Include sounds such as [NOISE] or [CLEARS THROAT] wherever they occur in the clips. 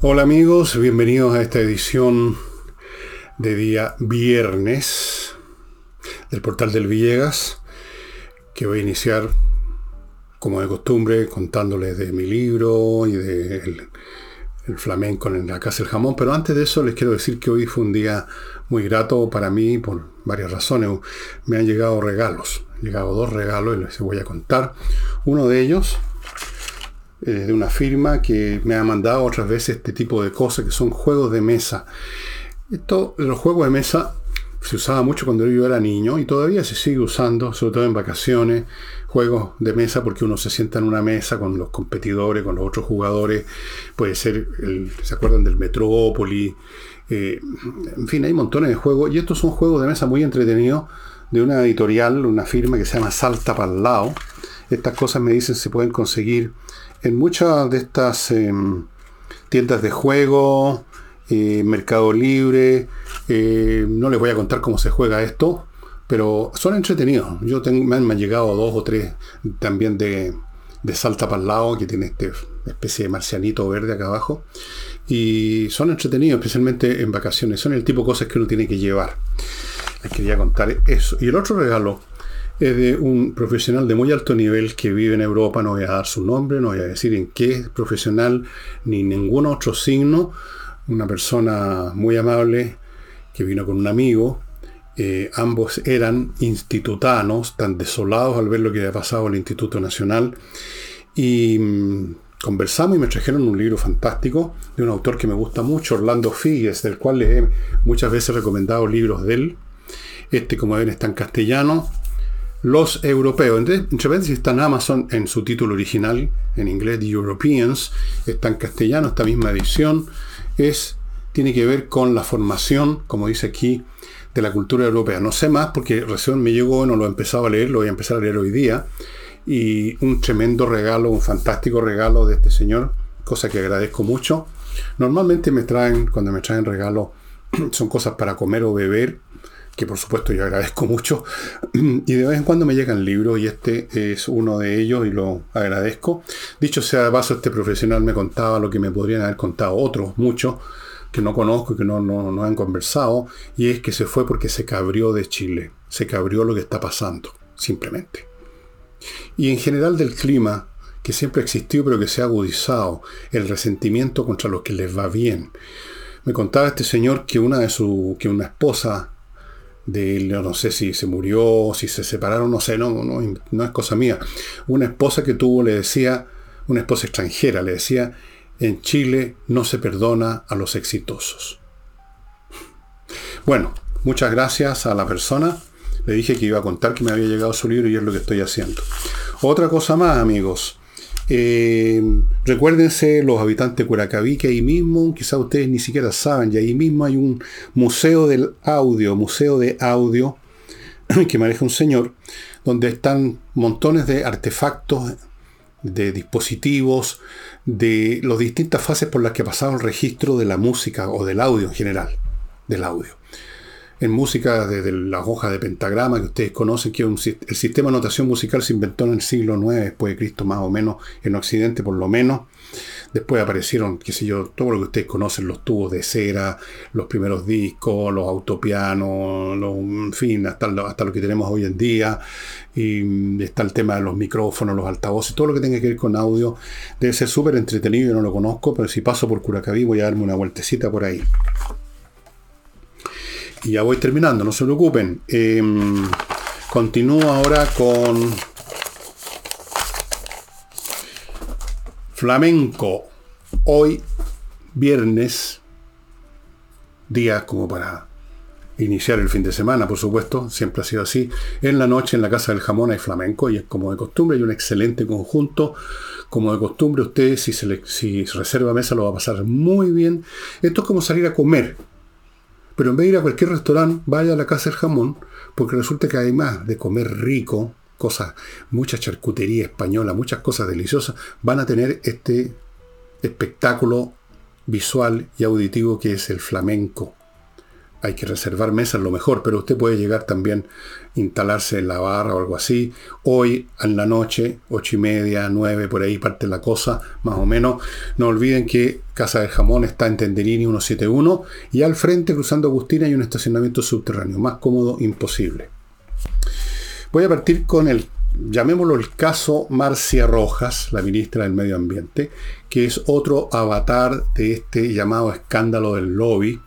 Hola amigos, bienvenidos a esta edición de día viernes del portal del Villegas, que voy a iniciar como de costumbre contándoles de mi libro y de el, flamenco en la casa del jamón, pero antes de eso les quiero decir que hoy fue un día muy grato para mí por varias razones. Me han llegado regalos, han llegado dos regalos y les voy a contar. Uno de ellos eh, de una firma que me ha mandado otras veces este tipo de cosas que son juegos de mesa. Esto, los juegos de mesa se usaba mucho cuando yo era niño y todavía se sigue usando, sobre todo en vacaciones, juegos de mesa porque uno se sienta en una mesa con los competidores, con los otros jugadores, puede ser, ¿se acuerdan del Metrópoli? Eh, en fin, hay montones de juegos y estos son juegos de mesa muy entretenidos de una editorial, una firma que se llama Salta para el lado. Estas cosas me dicen se pueden conseguir en muchas de estas em, tiendas de juego, eh, Mercado Libre, eh, no les voy a contar cómo se juega esto, pero son entretenidos. Yo tengo, me, han, llegado dos o tres también de, de Salta para el lado, que tiene esta especie de marcianito verde acá abajo. Y son entretenidos, especialmente en vacaciones. Son el tipo de cosas que uno tiene que llevar. Les quería contar eso. Y el otro regalo es de un profesional de muy alto nivel que vive en Europa, no voy a dar su nombre, no voy a decir en qué profesional ni ningún otro signo, una persona muy amable que vino con un amigo, eh, ambos eran institutanos, tan desolados al ver lo que había pasado en el Instituto Nacional, y mm, conversamos y me trajeron un libro fantástico de un autor que me gusta mucho, Orlando Figues, del cual les he muchas veces recomendado libros de él. Este, como ven, está en castellano, los europeos. Entre, entre está en Amazon en su título original, en inglés, The Europeans, está en castellano, esta misma edición, es, tiene que ver con la formación, como dice aquí, de la cultura europea. No sé más porque recién me llegó, no lo he empezado a leer, lo voy a empezar a leer hoy día. Y un tremendo regalo, un fantástico regalo de este señor, cosa que agradezco mucho. Normalmente me traen, cuando me traen regalos, [CLEARS THROAT] son cosas para comer o beber, que por supuesto yo agradezco mucho, [CLEARS THROAT] y de vez en cuando me llegan libros y este es uno de ellos y lo agradezco. Dicho sea de paso, este profesional me contaba lo que me podrían haber contado otros, muchos, que no conozco y que no, no, han conversado, y es que se fue porque se cabrió de Chile, se cabrió lo que está pasando, simplemente. Y en general del clima, que siempre existió pero que se ha agudizado, el resentimiento contra los que les va bien. Me contaba este señor que una de su, que una esposa de no sé si se murió, si se separaron, no sé, no, no, es cosa mía. Una esposa que tuvo le decía, una esposa extranjera, le decía, en Chile no se perdona a los exitosos. Bueno, muchas gracias a la persona. Le dije que iba a contar que me había llegado su libro y es lo que estoy haciendo. Otra cosa más, amigos. Eh, recuérdense los habitantes de Curacaví que ahí mismo, quizás ustedes ni siquiera saben, y ahí mismo hay un museo del audio, museo de audio [CLEARS THROAT] que maneja un señor, donde están montones de artefactos, de dispositivos, de las distintas fases por las que ha pasado el registro de la música o del audio en general, del audio en música desde la hoja de pentagrama que ustedes conocen, que el sistema de notación musical se inventó en el siglo IX después de Cristo, más o menos, en Occidente por lo menos. Después aparecieron, qué sé yo, todo lo que ustedes conocen, los tubos de cera, los primeros discos, los autopianos, en fin, hasta lo, hasta lo que tenemos hoy en día. Y está el tema de los micrófonos, los altavoces, todo lo que tenga que ver con audio. Debe ser súper entretenido, yo no lo conozco, pero si paso por Curacaví voy a darme una vueltecita por ahí. Y ya voy terminando, no se preocupen. Em, continúo ahora con flamenco. Hoy, viernes, día como para iniciar el fin de semana, por supuesto, siempre ha sido así. En la noche en la Casa del Jamón hay flamenco y es como de costumbre, hay un excelente conjunto. Como de costumbre, usted si, se si reserva mesa lo va a pasar muy bien. Esto es como salir a comer. Pero en vez de ir a cualquier restaurante, vaya a la casa del jamón, porque resulta que además de comer rico, cosas, mucha charcutería española, muchas cosas deliciosas, van a tener este espectáculo visual y auditivo que es el flamenco. Hay que reservar mesas lo mejor, pero usted puede llegar también, instalarse en la barra o algo así. Hoy en la noche, ocho y media, nueve, por ahí parte la cosa, más o menos. No olviden que Casa del Jamón está en Tenderini 171 y al frente, cruzando Agustina, hay un estacionamiento subterráneo. Más cómodo, imposible. Voy a partir con el, llamémoslo el caso Marcia Rojas, la ministra del Medio Ambiente, que es otro avatar de este llamado escándalo del lobby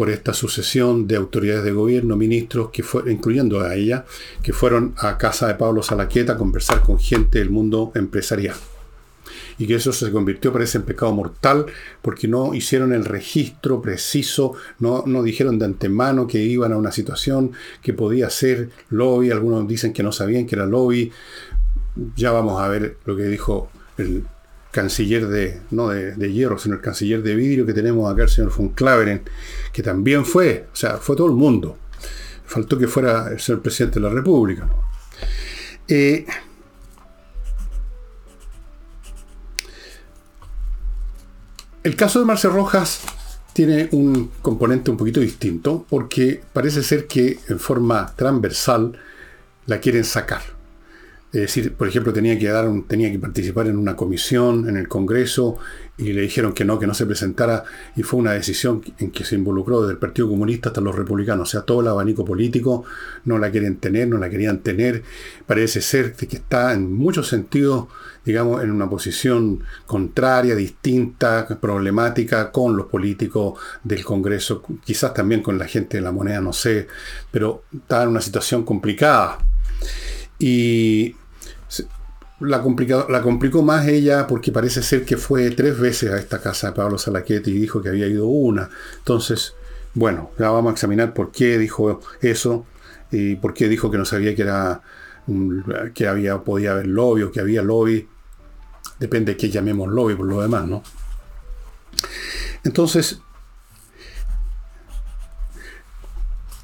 por esta sucesión de autoridades de gobierno, ministros, que fue, incluyendo a ella, que fueron a casa de Pablo Salaqueta a conversar con gente del mundo empresarial. Y que eso se convirtió, parece, en pecado mortal, porque no hicieron el registro preciso, no, no dijeron de antemano que iban a una situación que podía ser lobby, algunos dicen que no sabían que era lobby. Ya vamos a ver lo que dijo el canciller de, no de, hierro, sino el canciller de vidrio que tenemos acá, el señor von Claveren, que también fue, o sea, fue todo el mundo. Faltó que fuera el señor presidente de la República. Eh, el caso de Marcel Rojas tiene un componente un poquito distinto, porque parece ser que en forma transversal la quieren sacar. Es decir, por ejemplo, tenía que, dar tenía que participar en una comisión en el Congreso y le dijeron que no, que no se presentara y fue una decisión en que se involucró desde el Partido Comunista hasta los republicanos. O sea, todo el abanico político no la quieren tener, no la querían tener. Parece ser que está en muchos sentidos, digamos, en una posición contraria, distinta, problemática con los políticos del Congreso, quizás también con la gente de la moneda, no sé, pero está en una situación complicada. Y la, la complicó más ella porque parece ser que fue tres veces a esta casa de Pablo Salaquete y dijo que había ido una. Entonces, bueno, ya vamos a examinar por qué dijo eso y por qué dijo que no sabía que era que había podía haber lobby o que había lobby. Depende de qué llamemos lobby por lo demás, ¿no? Entonces,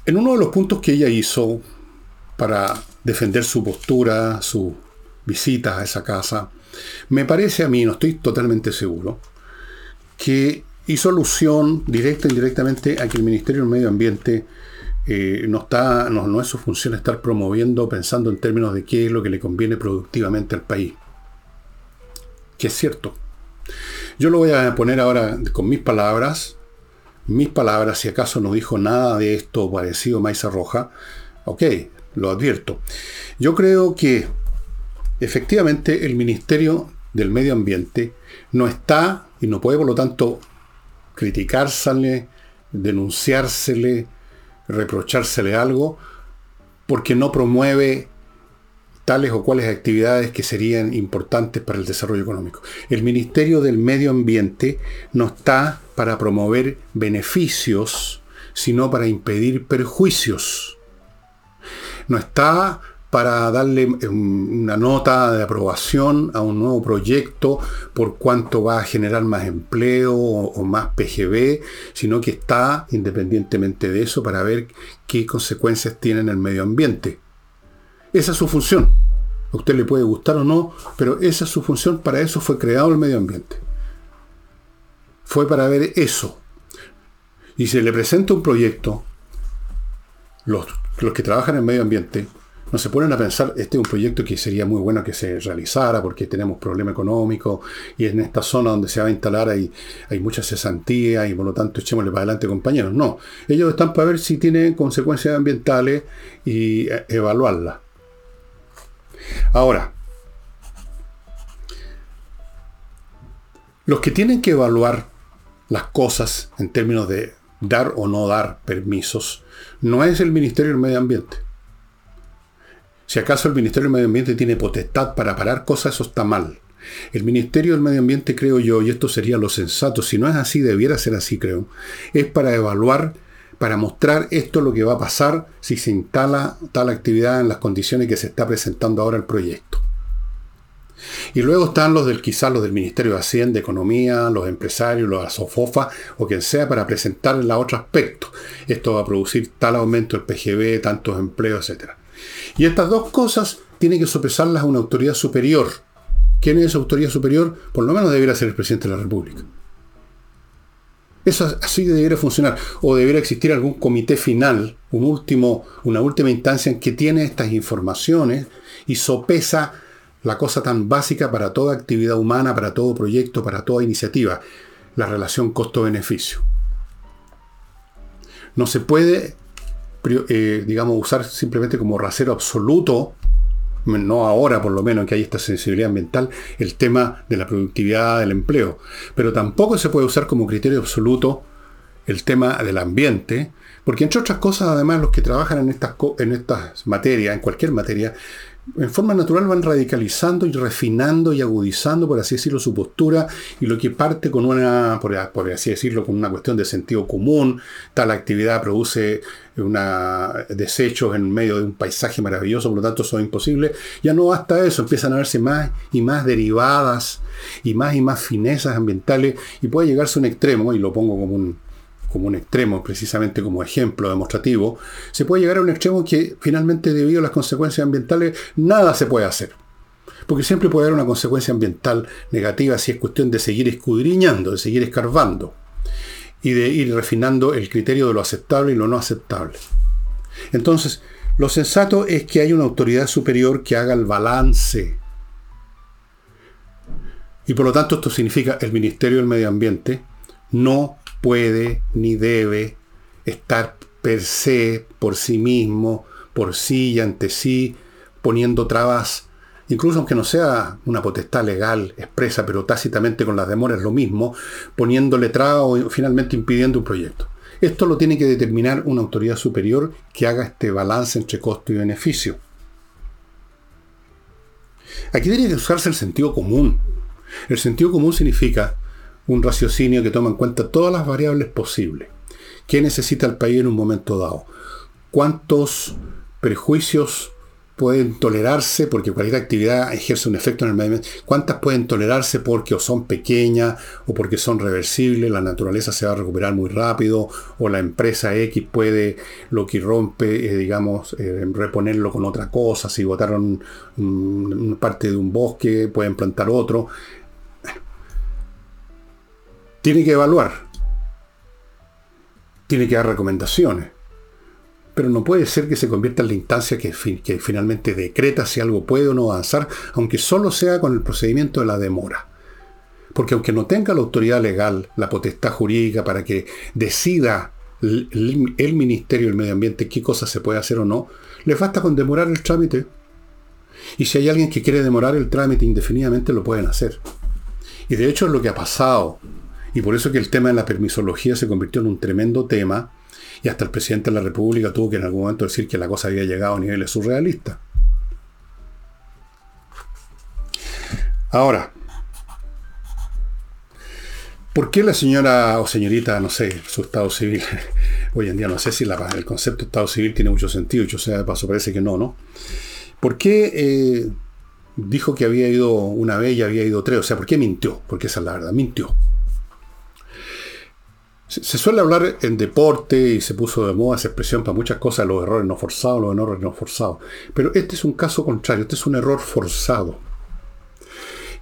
en uno de los puntos que ella hizo para defender su postura, su visitas a esa casa, me parece a mí, no estoy totalmente seguro, que hizo alusión directa e indirectamente a que el Ministerio del Medio Ambiente eh, no, está, no, no es su función estar promoviendo, pensando en términos de qué es lo que le conviene productivamente al país. Que es cierto. Yo lo voy a poner ahora con mis palabras, mis palabras, si acaso no dijo nada de esto parecido a Maiza Roja, ok, lo advierto. Yo creo que efectivamente el Ministerio del Medio Ambiente no está y no puede por lo tanto criticársele, denunciársele, reprochársele algo, porque no promueve tales o cuales actividades que serían importantes para el desarrollo económico. El Ministerio del Medio Ambiente no está para promover beneficios, sino para impedir perjuicios. No está para darle em, una nota de aprobación a un nuevo proyecto por cuánto va a generar más empleo o, más PGB, sino que está, independientemente de eso, para ver qué consecuencias tiene en el medio ambiente. Esa es su función. A usted le puede gustar o no, pero esa es su función, para eso fue creado el medio ambiente. Fue para ver eso. Y se le presenta un proyecto, los, los que trabajan en medio ambiente no se ponen a pensar, este es un proyecto que sería muy bueno que se realizara porque tenemos problema económico y en esta zona donde se va a instalar hay, hay mucha cesantía y por lo tanto echémosle para adelante compañeros. No, ellos están para ver si tienen consecuencias ambientales y eh, evaluarlas. Ahora, los que tienen que evaluar las cosas en términos de dar o no dar permisos no es el Ministerio del Medio Ambiente si acaso el Ministerio del Medio Ambiente tiene potestad para parar cosas, eso está mal. El Ministerio del Medio Ambiente, creo yo, y esto sería lo sensato, si no es así, debiera ser así, creo, es para evaluar, para mostrar esto lo que va a pasar si se instala tal actividad en las condiciones que se está presentando ahora el proyecto. Y luego están los del quizás los del Ministerio de Hacienda, Economía, los empresarios, los ASOFOFA o quien sea para presentar el otro aspecto. Esto va a producir tal aumento del PGB, tantos empleos, etcétera. Y estas dos cosas tiene que sopesarlas a una autoridad superior. ¿Quién es esa autoridad superior? Por lo menos debería ser el presidente de la República. Eso así debería funcionar. O debería existir algún comité final, un último, una última instancia en que tiene estas informaciones y sopesa la cosa tan básica para toda actividad humana, para todo proyecto, para toda iniciativa, la relación costo-beneficio. No se puede, eh, digamos, usar simplemente como rasero absoluto no ahora por lo menos que hay esta sensibilidad ambiental, el tema de la productividad del empleo. Pero tampoco se puede usar como criterio absoluto el tema del ambiente, porque entre otras cosas, además, los que trabajan en estas, en estas materias, en cualquier materia, en forma natural van radicalizando y refinando y agudizando, por así decirlo, su postura y lo que parte con una, por, así decirlo, con una cuestión de sentido común, tal actividad produce una, desechos en medio de un paisaje maravilloso, por lo tanto eso es imposible, ya no basta eso, empiezan a verse más y más derivadas y más y más finezas ambientales y puede llegarse a un extremo, y lo pongo como un, como un extremo, precisamente como ejemplo demostrativo, se puede llegar a un extremo que finalmente debido a las consecuencias ambientales nada se puede hacer. Porque siempre puede haber una consecuencia ambiental negativa si es cuestión de seguir escudriñando, de seguir escarbando y de ir refinando el criterio de lo aceptable y lo no aceptable. Entonces, lo sensato es que hay una autoridad superior que haga el balance. Y por lo tanto esto significa el Ministerio del Medio Ambiente no puede ni debe estar per se, por sí mismo, por sí y ante sí, poniendo trabas, incluso aunque no sea una potestad legal expresa, pero tácitamente con las demoras lo mismo, poniéndole trabas o finalmente impidiendo un proyecto. Esto lo tiene que determinar una autoridad superior que haga este balance entre costo y beneficio. Aquí tiene que usarse el sentido común. El sentido común significa un raciocinio que toma en cuenta todas las variables posibles. ¿Qué necesita el país en un momento dado? ¿Cuántos prejuicios pueden tolerarse porque cualquier actividad ejerce un efecto en el medio ambiente? ¿Cuántas pueden tolerarse porque o son pequeñas o porque son reversibles, la naturaleza se va a recuperar muy rápido o la empresa X puede lo que rompe, eh, digamos, eh, reponerlo con otra cosa? Si botaron parte de un bosque, pueden plantar otro tiene que evaluar, tiene que dar recomendaciones, pero no puede ser que se convierta en la instancia que, finalmente decreta si algo puede o no avanzar, aunque solo sea con el procedimiento de la demora. Porque aunque no tenga la autoridad legal, la potestad jurídica para que decida el, el Ministerio del Medio Ambiente qué cosa se puede hacer o no, les basta con demorar el trámite. Y si hay alguien que quiere demorar el trámite indefinidamente, lo pueden hacer. Y de hecho es lo que ha pasado y por eso que el tema de la permisología se convirtió en un tremendo tema y hasta el presidente de la República tuvo que en algún momento decir que la cosa había llegado a niveles surrealistas. Ahora, ¿por qué la señora o señorita, no sé, su estado civil, [LAUGHS] hoy en día no sé si el concepto estado civil tiene mucho sentido, yo sea de paso parece que no, ¿no? ¿Por qué eh, dijo que había ido una vez y había ido tres? O sea, ¿por qué mintió? Porque esa es la verdad, mintió. Se suele hablar en deporte y se puso de moda esa expresión para muchas cosas, los errores no forzados, los errores no forzados. Pero este es un caso contrario, este es un error forzado.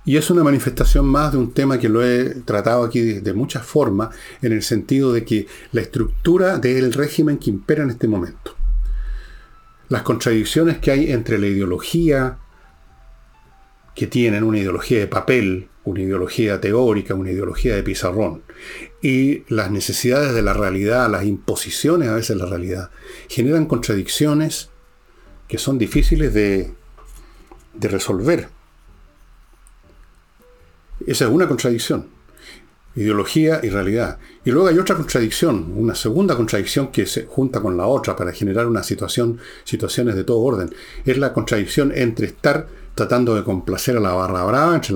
Y es una manifestación más de un tema que lo he tratado aquí de, muchas formas, en el sentido de que la estructura del régimen que impera en este momento, las contradicciones que hay entre la ideología que tienen, una ideología de papel, una ideología teórica, una ideología de pizarrón, y las necesidades de la realidad, las imposiciones a veces de la realidad, generan contradicciones que son difíciles de, de resolver. Esa es una contradicción, ideología y realidad. Y luego hay otra contradicción, una segunda contradicción que se junta con la otra para generar una situación, situaciones de todo orden. Es la contradicción entre estar tratando de complacer a la barra brava, entre,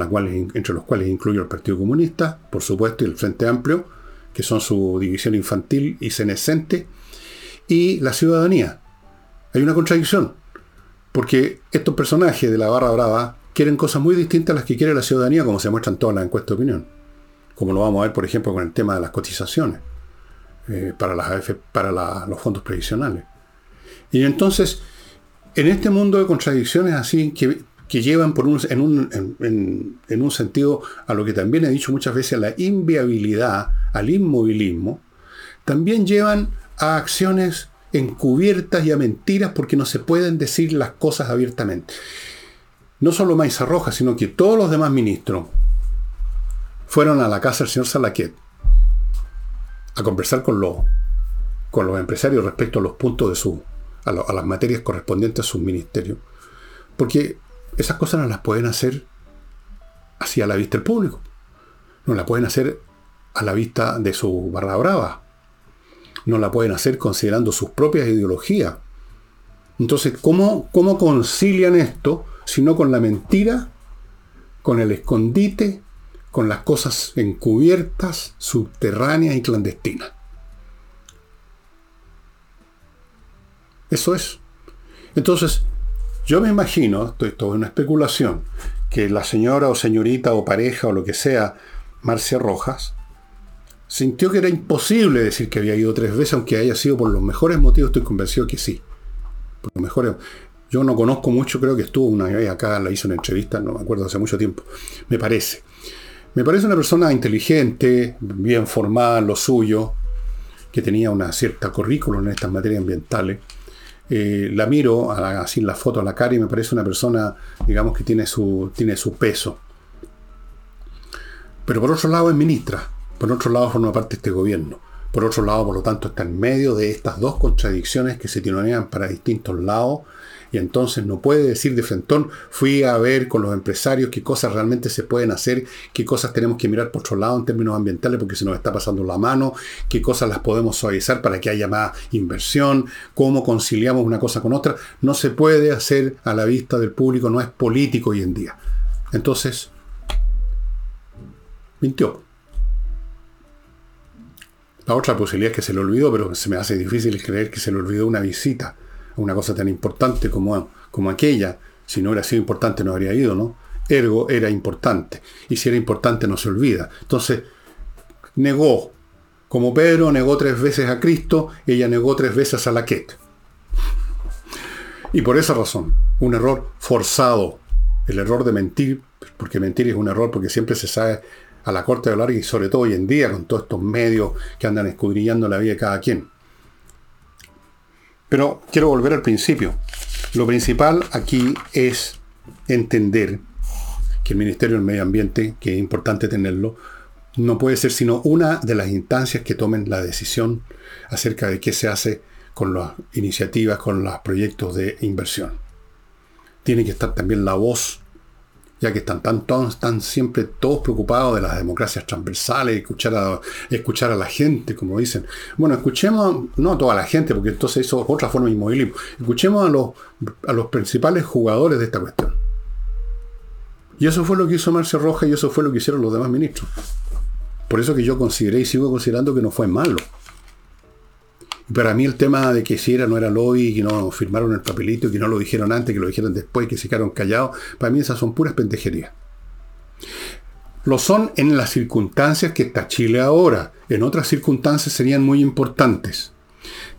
los cuales incluyo el Partido Comunista, por supuesto, y el Frente Amplio, que son su división infantil y senescente, y la ciudadanía. Hay una contradicción, porque estos personajes de la barra brava quieren cosas muy distintas a las que quiere la ciudadanía, como se muestran todas las encuestas de opinión. Como lo vamos a ver, por ejemplo, con el tema de las cotizaciones eh, para, las para los fondos previsionales. Y entonces, en este mundo de contradicciones así, que que llevan por un, en, un, en, un sentido a lo que también he dicho muchas veces, a la inviabilidad, al inmovilismo, también llevan a acciones encubiertas y a mentiras porque no se pueden decir las cosas abiertamente. No solo Maiza Roja, sino que todos los demás ministros fueron a la casa del señor Salaquet a conversar con los, con los empresarios respecto a los puntos de su, a, a las materias correspondientes a su ministerio. Porque esas cosas no las pueden hacer así a la vista del público. No la pueden hacer a la vista de su barra brava. No la pueden hacer considerando sus propias ideologías. Entonces, ¿cómo, cómo concilian esto si no con la mentira, con el escondite, con las cosas encubiertas, subterráneas y clandestinas? Eso es. Entonces, yo me imagino, esto, es una especulación, que la señora o señorita o pareja o lo que sea, Marcia Rojas, sintió que era imposible decir que había ido tres veces, aunque haya sido por los mejores motivos, estoy convencido que sí. Por mejores. Yo no conozco mucho, creo que estuvo una vez acá, la hizo una entrevista, no me acuerdo, hace mucho tiempo. Me parece. Me parece una persona inteligente, bien formada en lo suyo, que tenía una cierta currículum en estas materias ambientales eh, la miro así en la foto a la cara y me parece una persona, digamos, que tiene su, tiene su peso. Pero por otro lado es ministra, por otro lado forma parte de este gobierno. Por otro lado, por lo tanto, está en medio de estas dos contradicciones que se tironean para distintos lados y entonces no puede decir de frentón, fui a ver con los empresarios qué cosas realmente se pueden hacer, qué cosas tenemos que mirar por otro lado en términos ambientales porque se nos está pasando la mano, qué cosas las podemos suavizar para que haya más inversión, cómo conciliamos una cosa con otra. No se puede hacer a la vista del público, no es político hoy en día. Entonces, mintió. La otra posibilidad es que se le olvidó, pero se me hace difícil creer que se le olvidó una visita una cosa tan importante como, como aquella. Si no hubiera sido importante no habría ido, ¿no? Ergo era importante. Y si era importante no se olvida. Entonces, negó. Como Pedro negó tres veces a Cristo, ella negó tres veces a la Ket. Y por esa razón, un error forzado. El error de mentir, porque mentir es un error porque siempre se sabe a la corte de larga y sobre todo hoy en día con todos estos medios que andan escudriñando la vida de cada quien. Pero quiero volver al principio. Lo principal aquí es entender que el Ministerio del Medio Ambiente, que es importante tenerlo, no puede ser sino una de las instancias que tomen la decisión acerca de qué se hace con las iniciativas, con los proyectos de inversión. Tiene que estar también la voz ya que están, tan, están siempre todos preocupados de las democracias transversales, escuchar a, escuchar a la gente, como dicen. Bueno, escuchemos, no a toda la gente, porque entonces eso es otra forma de inmovilismo. Escuchemos a los, a los principales jugadores de esta cuestión. Y eso fue lo que hizo Marcia Roja y eso fue lo que hicieron los demás ministros. Por eso que yo consideré y sigo considerando que no fue malo. Para mí el tema de que si era no era lobby, que no firmaron el papelito, que no lo dijeron antes, que lo dijeron después, que se quedaron callados, para mí esas son puras pendejerías. Lo son en las circunstancias que está Chile ahora. En otras circunstancias serían muy importantes.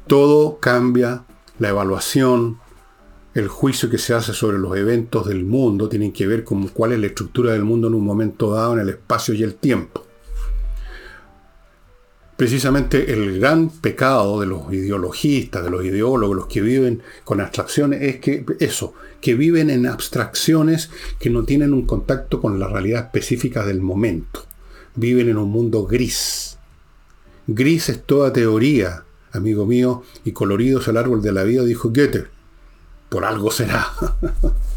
Todo cambia, la evaluación, el juicio que se hace sobre los eventos del mundo tienen que ver con cuál es la estructura del mundo en un momento dado, en el espacio y el tiempo precisamente el gran pecado de los ideologistas, de los ideólogos, los que viven con abstracciones, es que eso, que viven en abstracciones que no tienen un contacto con la realidad específica del momento. Viven en un mundo gris. Gris es toda teoría, amigo mío, y colorido es el árbol de la vida, dijo Goethe. Por algo será.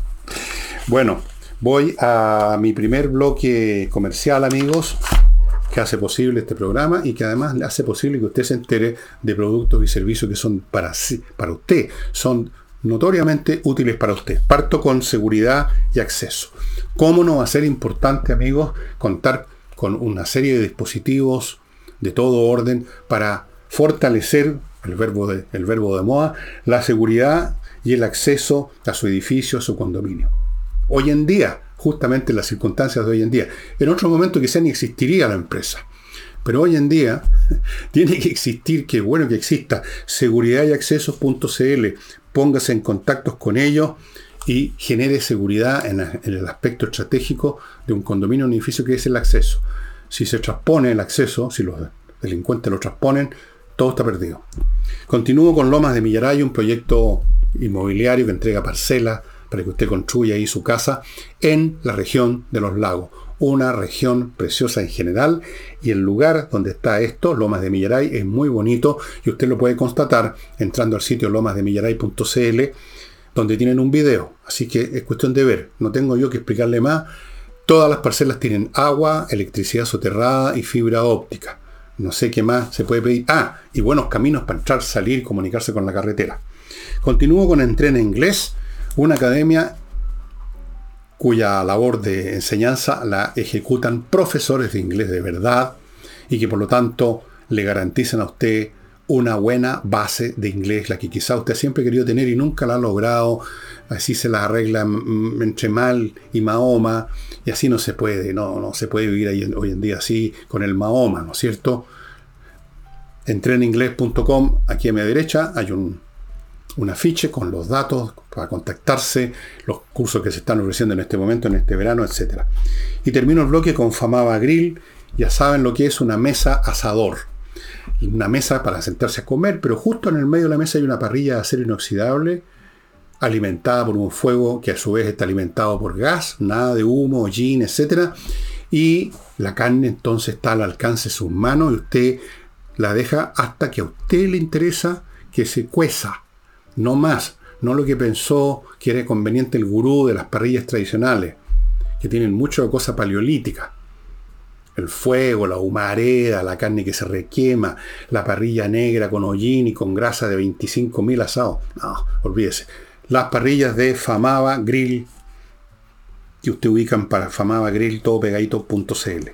[LAUGHS] bueno, voy a mi primer bloque comercial, amigos que hace posible este programa y que además hace posible que usted se entere de productos y servicios que son para, para usted, son notoriamente útiles para usted. Parto con seguridad y acceso. ¿Cómo no va a ser importante, amigos, contar con una serie de dispositivos de todo orden para fortalecer, el verbo de, el verbo de moda, la seguridad y el acceso a su edificio, a su condominio? Hoy en día, justamente en las circunstancias de hoy en día. En otro momento quizá ni existiría la empresa. Pero hoy en día [LAUGHS] tiene que existir, que bueno que exista, seguridad y accesos.cl. Póngase en contactos con ellos y genere seguridad en, el aspecto estratégico de un condominio, un edificio que es el acceso. Si se transpone el acceso, si los delincuentes lo transponen, todo está perdido. Continúo con Lomas de Millaray, un proyecto inmobiliario que entrega parcelas para que usted construya ahí su casa en la región de los lagos. Una región preciosa en general y el lugar donde está esto, Lomas de Millaray, es muy bonito y usted lo puede constatar entrando al sitio lomasdemillaray.cl donde tienen un video. Así que es cuestión de ver. No tengo yo que explicarle más. Todas las parcelas tienen agua, electricidad soterrada y fibra óptica. No sé qué más se puede pedir. Ah, y buenos caminos para entrar, salir, comunicarse con la carretera. Continúo con Entrena Inglés, una academia cuya labor de enseñanza la ejecutan profesores de inglés de verdad y que por lo tanto le garantizan a usted una buena base de inglés, la que quizá usted siempre ha querido tener y nunca la ha logrado. Así se la arregla entre mal y Mahoma, y así no se puede, no, no se puede vivir hoy en día así con el Mahoma, ¿no es cierto? Entreninglés.com, aquí a mi derecha hay un, un afiche con los datos para contactarse, los cursos que se están ofreciendo en este momento, en este verano, etc. Y termino el bloque con Famaba Grill, ya saben lo que es una mesa asador una mesa para sentarse a comer, pero justo en el medio de la mesa hay una parrilla de acero inoxidable alimentada por un fuego que a su vez está alimentado por gas, nada de humo, gin, etc. Y la carne entonces está al alcance de sus manos y usted la deja hasta que a usted le interesa que se cueza, no más, no lo que pensó que era conveniente el gurú de las parrillas tradicionales, que tienen mucho de cosa paleolítica el fuego, la humareda, la carne que se requema, la parrilla negra con hollín y con grasa de 25.000 asados. No, olvídese. Las parrillas de Famaba Grill, que usted ubican para Famaba Grill, todo pegadito.cl.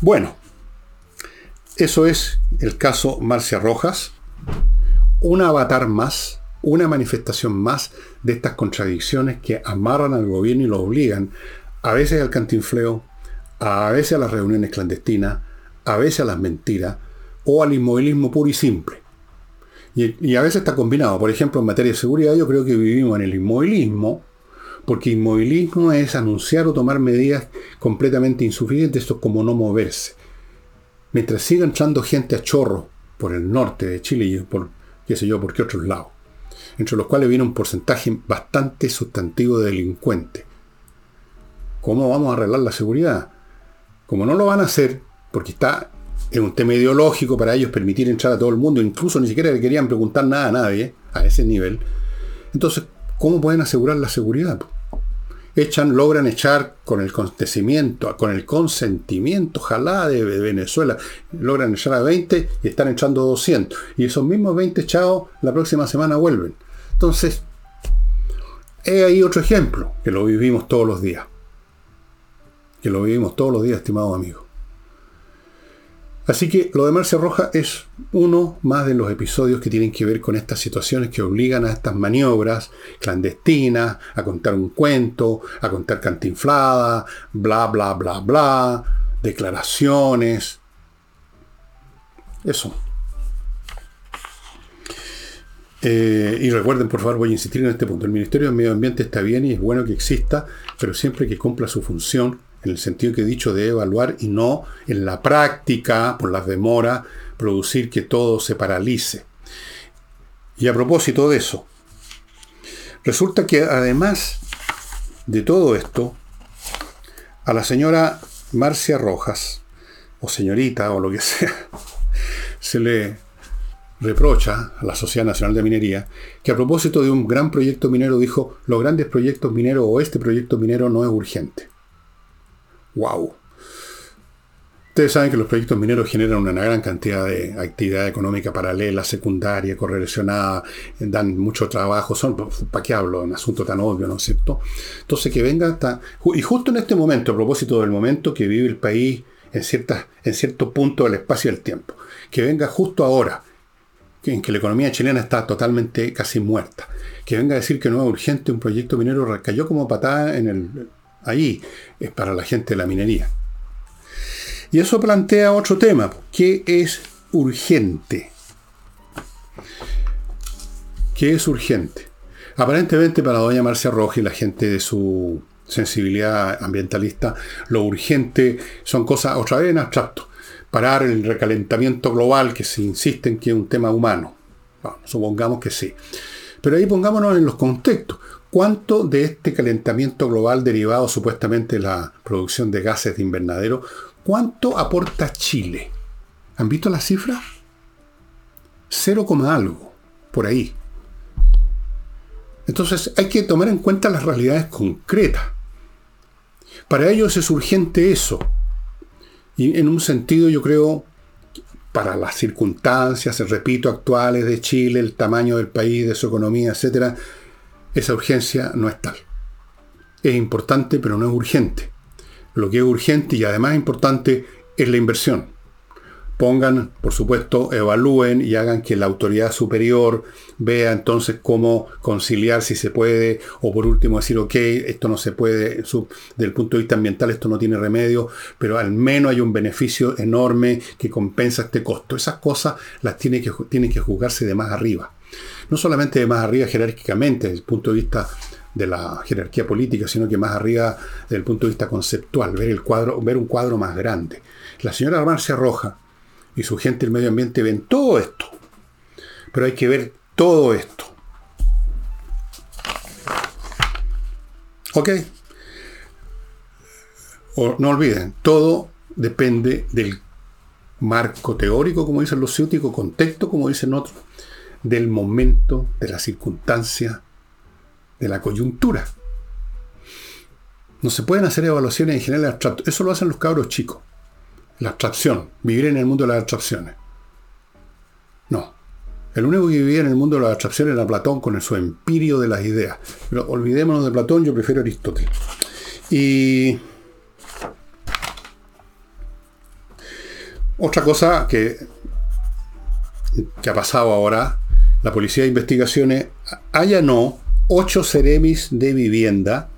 Bueno, eso es el caso Marcia Rojas. Un avatar más, una manifestación más de estas contradicciones que amarran al gobierno y lo obligan a veces al cantinfleo, a veces a las reuniones clandestinas, a veces a las mentiras o al inmovilismo puro y simple. Y, a veces está combinado. Por ejemplo, en materia de seguridad yo creo que vivimos en el inmovilismo, porque inmovilismo es anunciar o tomar medidas completamente insuficientes, esto es como no moverse. Mientras siga entrando gente a chorro por el norte de Chile y por, qué sé yo, por qué otros lados, entre los cuales viene un porcentaje bastante sustantivo de delincuentes. ¿Cómo vamos a arreglar la seguridad? Como no lo van a hacer, porque está en un tema ideológico para ellos permitir entrar a todo el mundo, incluso ni siquiera le querían preguntar nada a nadie a ese nivel. Entonces, ¿cómo pueden asegurar la seguridad? Echan, logran echar con el consentimiento, con el consentimiento, ojalá de Venezuela, logran echar a 20 y están echando 200. Y esos mismos 20 echados la próxima semana vuelven. Entonces, he ahí otro ejemplo, que lo vivimos todos los días que lo vivimos todos los días, estimados amigos. Así que lo de Marcia Roja es uno más de los episodios que tienen que ver con estas situaciones que obligan a estas maniobras clandestinas, a contar un cuento, a contar cantinflada, bla, bla, bla, bla, declaraciones. Eso. Eh, y recuerden, por favor, voy a insistir en este punto. El Ministerio del Medio Ambiente está bien y es bueno que exista, pero siempre que cumpla su función en el sentido que he dicho de evaluar y no en la práctica, por las demoras, producir que todo se paralice. Y a propósito de eso, resulta que además de todo esto, a la señora Marcia Rojas, o señorita, o lo que [LAUGHS] sea, se le reprocha a la Sociedad Nacional de Minería que a propósito de un gran proyecto minero dijo, los grandes proyectos mineros o este proyecto minero no es urgente. ¡Wow! Ustedes saben que los proyectos mineros generan una gran cantidad de actividad económica paralela, secundaria, correlacionada, dan mucho trabajo, son, ¿para qué hablo? Un asunto tan obvio, ¿no es cierto? Entonces que venga hasta... Y justo en este momento, a propósito del momento que vive el país en, ciertas, en cierto punto del espacio y del tiempo, que venga justo ahora, en que la economía chilena está totalmente casi muerta, que venga a decir que no es urgente un proyecto minero, cayó como patada en el ahí, es para la gente de la minería. Y eso plantea otro tema, ¿qué es urgente? ¿Qué es urgente? Aparentemente para doña Marcia Roja y la gente de su sensibilidad ambientalista, lo urgente son cosas otra vez en abstracto. Parar el recalentamiento global, que se insiste en que es un tema humano. supongamos que sí. Pero ahí pongámonos en los contextos. ¿Cuánto de este calentamiento global derivado supuestamente de la producción de gases de invernadero, cuánto aporta Chile? ¿Han visto las cifras? Cero coma algo, por ahí. Entonces hay que tomar en cuenta las realidades concretas. Para ellos es urgente eso. Y en un sentido yo creo, para las circunstancias, repito, actuales de Chile, el tamaño del país, de su economía, etc., esa urgencia no es tal. Es importante, pero no es urgente. Lo que es urgente y además importante es la inversión pongan, por supuesto, evalúen y hagan que la autoridad superior vea entonces cómo conciliar si se puede, o por último decir, ok, esto no se puede, desde el punto de vista ambiental esto no tiene remedio, pero al menos hay un beneficio enorme que compensa este costo. Esas cosas las tiene que, tienen que juzgarse de más arriba. No solamente más arriba jerárquicamente, desde el punto de vista de la jerarquía política, sino que más arriba desde el punto de vista conceptual, ver el cuadro, ver un cuadro más grande. La señora Marcia Roja, y su gente del medio ambiente ven todo esto. Pero hay que ver todo esto. ¿Ok? O, no olviden, todo depende del marco teórico, como dicen los ciúticos, contexto, como dicen otros, del momento, de la circunstancia, de la coyuntura. No se pueden hacer evaluaciones en general abstracto. Eso lo hacen los cabros chicos la abstracción, vivir en el mundo de las abstracciones. No. El único que vivía en el mundo de las abstracciones era Platón con su empirio de las ideas. Pero olvidémonos de Platón, yo prefiero Aristóteles. Y otra cosa que, que ha pasado ahora, la Policía de Investigaciones allanó ocho ceremis de vivienda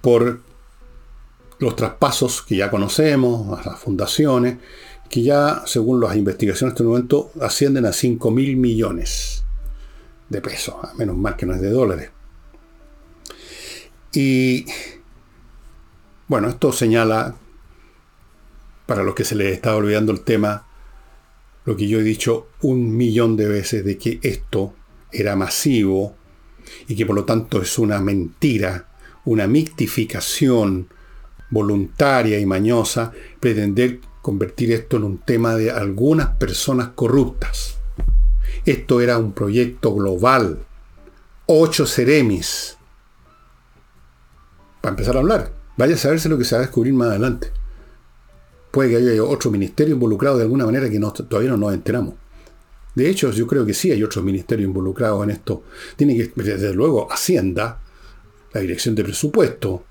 por los traspasos que ya conocemos, las fundaciones, que ya, según las investigaciones en este momento, ascienden a 5 mil millones de pesos, a menos mal que no es de dólares. Y bueno, esto señala, para los que se les está olvidando el tema, lo que yo he dicho un millón de veces de que esto era masivo y que por lo tanto es una mentira, una mictificación, voluntaria y mañosa pretender convertir esto en un tema de algunas personas corruptas. Esto era un proyecto global. Ocho ceremis. Para empezar a hablar. Vaya a saberse lo que se va a descubrir más adelante. Puede que haya otro ministerio involucrado de alguna manera que todavía no nos enteramos. De hecho, yo creo que sí hay otros ministerios involucrados en esto. Tiene que, desde luego, Hacienda, la Dirección de Presupuesto,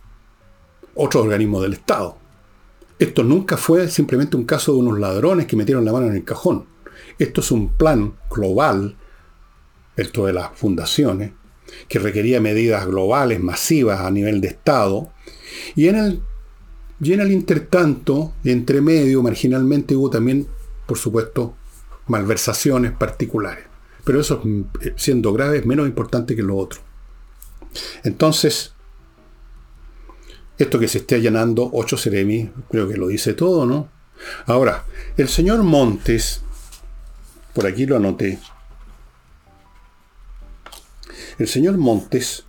otro organismo del Estado. Esto nunca fue simplemente un caso de unos ladrones que metieron la mano en el cajón. Esto es un plan global, esto de las fundaciones, que requería medidas globales, masivas a nivel de Estado. Y en el, y en el intertanto, entre medio, marginalmente, hubo también, por supuesto, malversaciones particulares. Pero eso, siendo grave, es menos importante que lo otro. Entonces, esto que se esté allanando 8 Ceremi, creo que lo dice todo, ¿no? Ahora, el señor Montes, por aquí lo anoté, el señor Montes,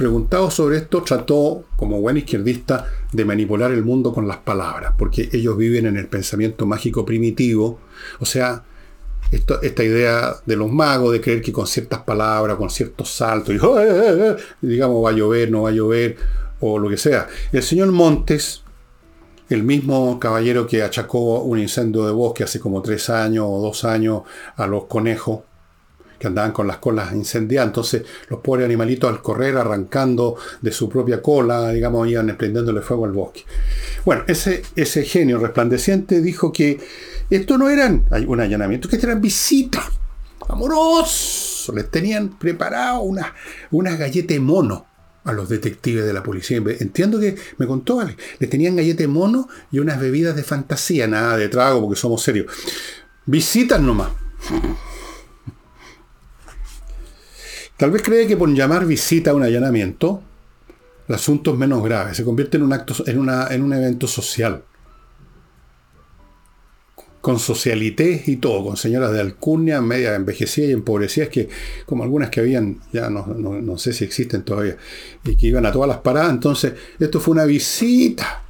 preguntado sobre esto, trató, como buen izquierdista, de manipular el mundo con las palabras, porque ellos viven en el pensamiento mágico primitivo, o sea, esta idea de los magos, de creer que con ciertas palabras, con ciertos saltos, y, digamos, va a llover, no va a llover, o lo que sea. El señor Montes, el mismo caballero que achacó un incendio de bosque hace como tres años o dos años a los conejos, que andaban con las colas incendiadas. Entonces, los pobres animalitos al correr, arrancando de su propia cola, digamos, iban emprendiéndole fuego al bosque. Bueno, ese, ese genio resplandeciente dijo que esto no eran un allanamiento, que eran visitas. Amorosos. Les tenían preparado una, una mono a los detectives de la policía. Entiendo que me contó, vale, le tenían gallete mono y unas bebidas de fantasía, nada de trago porque somos serios. Visitas nomás. Tal vez cree que por llamar visita a un allanamiento, el asunto es menos grave, se convierte en un acto, en, una, en un evento social. Con socialité y todo, con señoras de alcurnia, media envejecidas y empobrecidas, que como algunas que habían, ya no, no sé si existen todavía, y que iban a todas las paradas. Entonces, esto fue una visita.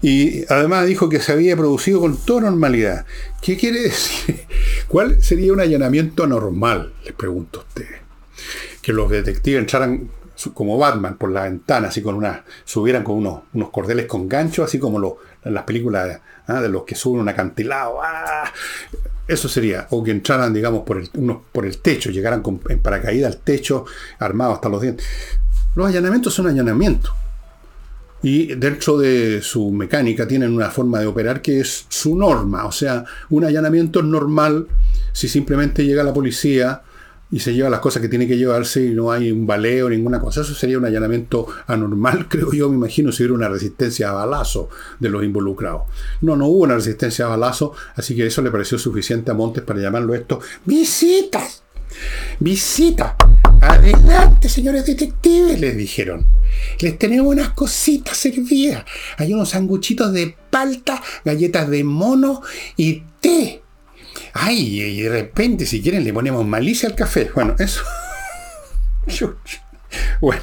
Y además dijo que se había producido con toda normalidad. ¿Qué quiere decir? [LAUGHS] ¿Cuál sería un allanamiento normal? Les pregunto a ustedes. Que los detectives entraran como Batman por la ventana, así con una, subieran con unos, unos cordeles con gancho, así como en las películas ¿ah? de los que suben un acantilado. ¡ah! Eso sería, o que entraran, digamos, por el, por el techo, llegaran con, en paracaídas al techo, armados hasta los dientes. Los allanamientos son allanamientos. Y dentro de su mecánica tienen una forma de operar que es su norma. O sea, un allanamiento es normal si simplemente llega la policía y se lleva las cosas que tiene que llevarse y no hay un baleo, ninguna cosa. Eso sería un allanamiento anormal, [LAUGHS] creo yo, me imagino, si hubiera una resistencia a balazo de los involucrados. No, no hubo una resistencia a balazo, así que eso le pareció suficiente a Montes para llamarlo esto visitas. Visita. Adelante, señores detectives, les dijeron. Les tenemos unas cositas servidas. Hay unos sanguchitos de palta, galletas de mono y té. Ay, y de repente, si quieren, le ponemos malicia al café. Bueno, eso. [LAUGHS] bueno.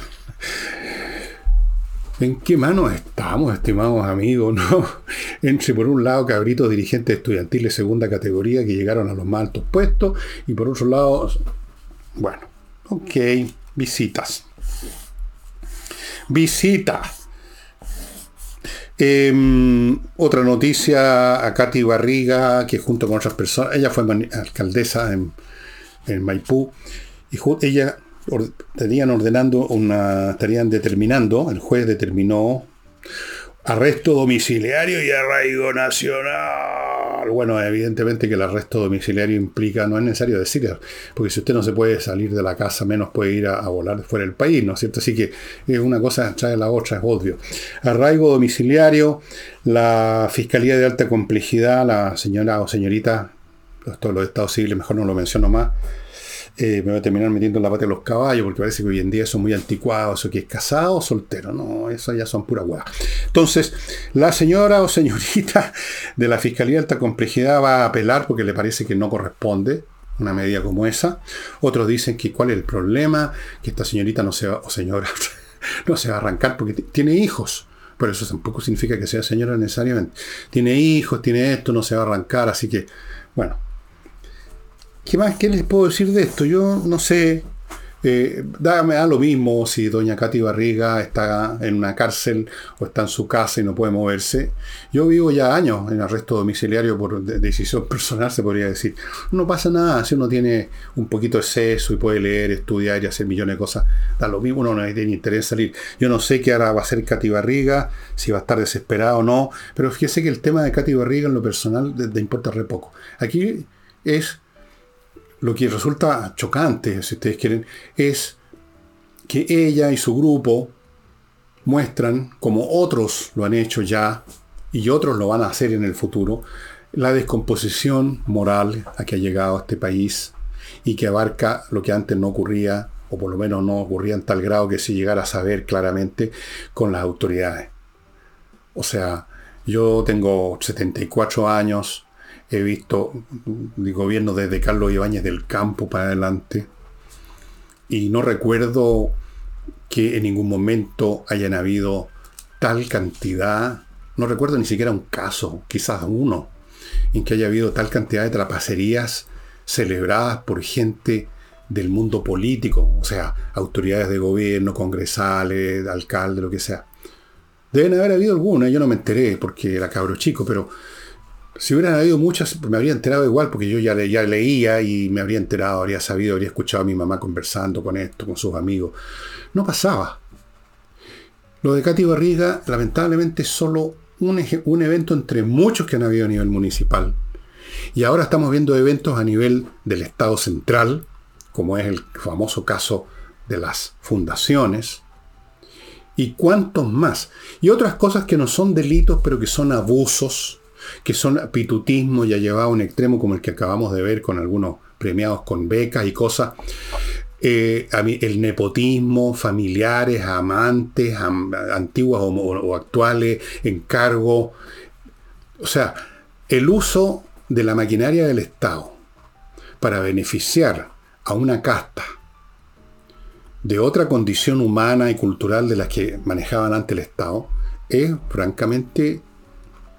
¿En qué manos estamos, estimados amigos? [LAUGHS] ¿no? Entre, por un lado, cabritos dirigentes estudiantiles segunda categoría que llegaron a los más altos puestos, y por otro lado, bueno, ok, visitas. Visitas. Em, otra noticia a Katy Barriga, que junto con otras personas, ella fue alcaldesa en, Maipú, y ella estarían ordenando una, estarían determinando, el juez determinó arresto domiciliario y arraigo nacional. Bueno, evidentemente que el arresto domiciliario implica, no es necesario decirlo, porque si usted no se puede salir de la casa, menos puede ir a, volar fuera del país, ¿no es cierto? Así que es una cosa trae la otra, es obvio. Arraigo domiciliario, la Fiscalía de Alta Complejidad, la señora o señorita, todos los estados civiles, mejor no lo menciono más, eh, me voy a terminar metiendo en la pata de los caballos, porque parece que hoy en día son muy anticuados, eso que es casado o soltero, no, eso ya son pura hueá. Entonces, la señora o señorita de la Fiscalía de Alta Complejidad va a apelar porque le parece que no corresponde una medida como esa. Otros dicen que cuál es el problema, que esta señorita no se va, o señora, [LAUGHS] no se va a arrancar porque tiene hijos. Pero eso tampoco significa que sea señora necesariamente. Tiene hijos, tiene esto, no se va a arrancar, así que, bueno, ¿Qué más? ¿Qué les puedo decir de esto? Yo no sé. Eh, da lo mismo si doña Katy Barriga está en una cárcel o está en su casa y no puede moverse. Yo vivo ya años en arresto domiciliario por decisión [LAUGHS] personal, se podría decir. No pasa nada si uno tiene un poquito de seso y puede leer, estudiar y hacer millones de cosas. Da lo mismo, uno no tiene interés en salir. Yo no sé qué ahora va a hacer Katy Barriga, si va a estar desesperado o no, pero fíjese que el tema de Katy Barriga en lo personal le importa re poco. Aquí es lo que resulta chocante, si ustedes quieren, es que ella y su grupo muestran, como otros lo han hecho ya y otros lo van a hacer en el futuro, la descomposición moral a que ha llegado este país y que abarca lo que antes no ocurría, o por lo menos no ocurría en tal grado que se llegara a saber claramente con las autoridades. O sea, yo tengo 74 años, he visto el gobierno desde Carlos Ibáñez del campo para adelante y no recuerdo que en ningún momento hayan habido tal cantidad, no recuerdo ni siquiera un caso, quizás uno, en que haya habido tal cantidad de trapacerías celebradas por gente del mundo político, o sea, autoridades de gobierno, congresales, alcaldes, lo que sea. Deben haber habido algunas, yo no me enteré porque era cabro chico, pero si hubieran habido muchas, me habría enterado igual, porque yo ya, ya leía y me habría enterado, habría sabido, habría escuchado a mi mamá conversando con esto, con sus amigos. No pasaba. Lo de Katy Barriga, lamentablemente, es solo un, un evento entre muchos que han habido a nivel municipal. Y ahora estamos viendo eventos a nivel del Estado central, como es el famoso caso de las fundaciones, y cuántos más. Y otras cosas que no son delitos, pero que son abusos que son pitutismo ya llevado a un extremo como el que acabamos de ver con algunos premiados con becas y cosas. eh, el nepotismo, familiares, amantes, antiguas o, actuales, encargo. O sea, el uso de la maquinaria del Estado para beneficiar a una casta de otra condición humana y cultural de las que manejaban ante el Estado es francamente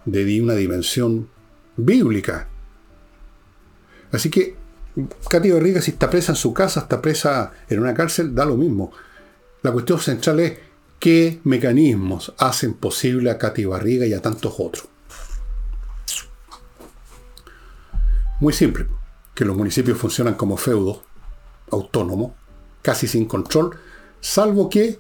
de una dimensión bíblica. Así que Katy Barriga, si está presa en su casa, está presa en una cárcel, da lo mismo. La cuestión central es qué mecanismos hacen posible a Katy Barriga y a tantos otros. Muy simple, que los municipios funcionan como feudos autónomos, casi sin control, salvo que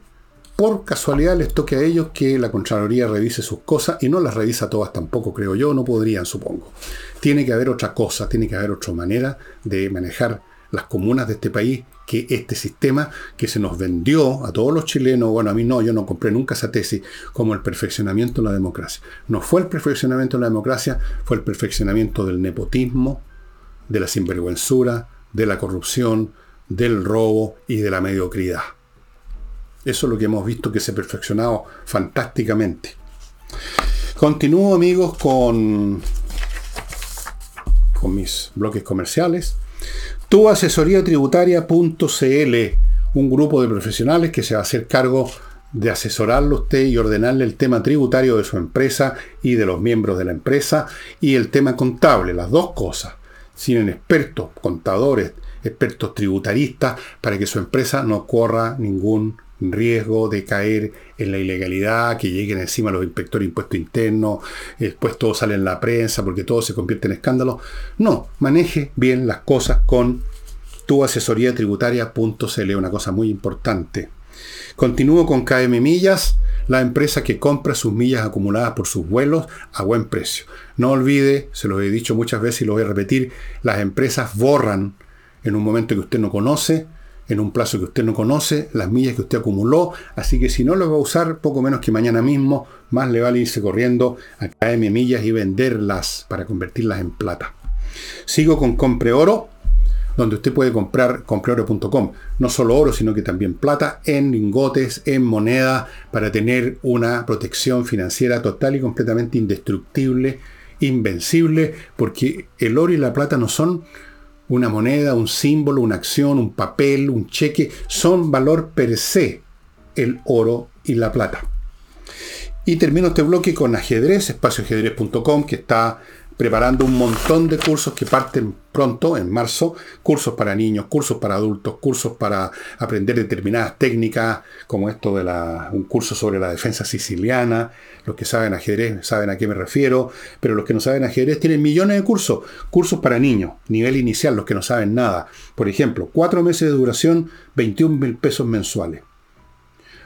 por casualidad les toque a ellos que la Contraloría revise sus cosas y no las revisa todas tampoco, creo yo, no podrían, supongo. Tiene que haber otra cosa, tiene que haber otra manera de manejar las comunas de este país que este sistema que se nos vendió a todos los chilenos, bueno, a mí no, yo no compré nunca esa tesis, como el perfeccionamiento de la democracia. No fue el perfeccionamiento de la democracia, fue el perfeccionamiento del nepotismo, de la sinvergüenzura, de la corrupción, del robo y de la mediocridad. Eso es lo que hemos visto que se ha perfeccionado fantásticamente. Continúo amigos con, con mis bloques comerciales. Tu asesoría tributaria.cl, un grupo de profesionales que se va a hacer cargo de asesorarlo usted y ordenarle el tema tributario de su empresa y de los miembros de la empresa y el tema contable, las dos cosas. Tienen expertos, contadores, expertos tributaristas para que su empresa no corra ningún riesgo de caer en la ilegalidad, que lleguen encima los inspectores de impuestos internos, después todo sale en la prensa porque todo se convierte en escándalo. No, maneje bien las cosas con tu asesoría tributaria.cl, una cosa muy importante. Continúo con KM Millas, la empresa que compra sus millas acumuladas por sus vuelos a buen precio. No olvide, se lo he dicho muchas veces y lo voy a repetir, las empresas borran en un momento que usted no conoce, en un plazo que usted no conoce, las millas que usted acumuló, así que si no lo va a usar, poco menos que mañana mismo, más le vale irse corriendo a KM Millas y venderlas para convertirlas en plata. Sigo con Compre Oro, donde usted puede comprar compreoro.com, no solo oro, sino que también plata en lingotes, en moneda, para tener una protección financiera total y completamente indestructible, invencible, porque el oro y la plata no son una moneda, un símbolo, una acción, un papel, un cheque, son valor per se el oro y la plata. Y termino este bloque con ajedrez, espacioajedrez.com, que está preparando un montón de cursos que parten pronto, en marzo, cursos para niños, cursos para adultos, cursos para aprender determinadas técnicas, como esto de un curso sobre la defensa siciliana. Los que saben ajedrez saben a qué me refiero, pero los que no saben ajedrez tienen millones de cursos. Cursos para niños, nivel inicial, los que no saben nada. Por ejemplo, cuatro meses de duración, 21 mil pesos mensuales.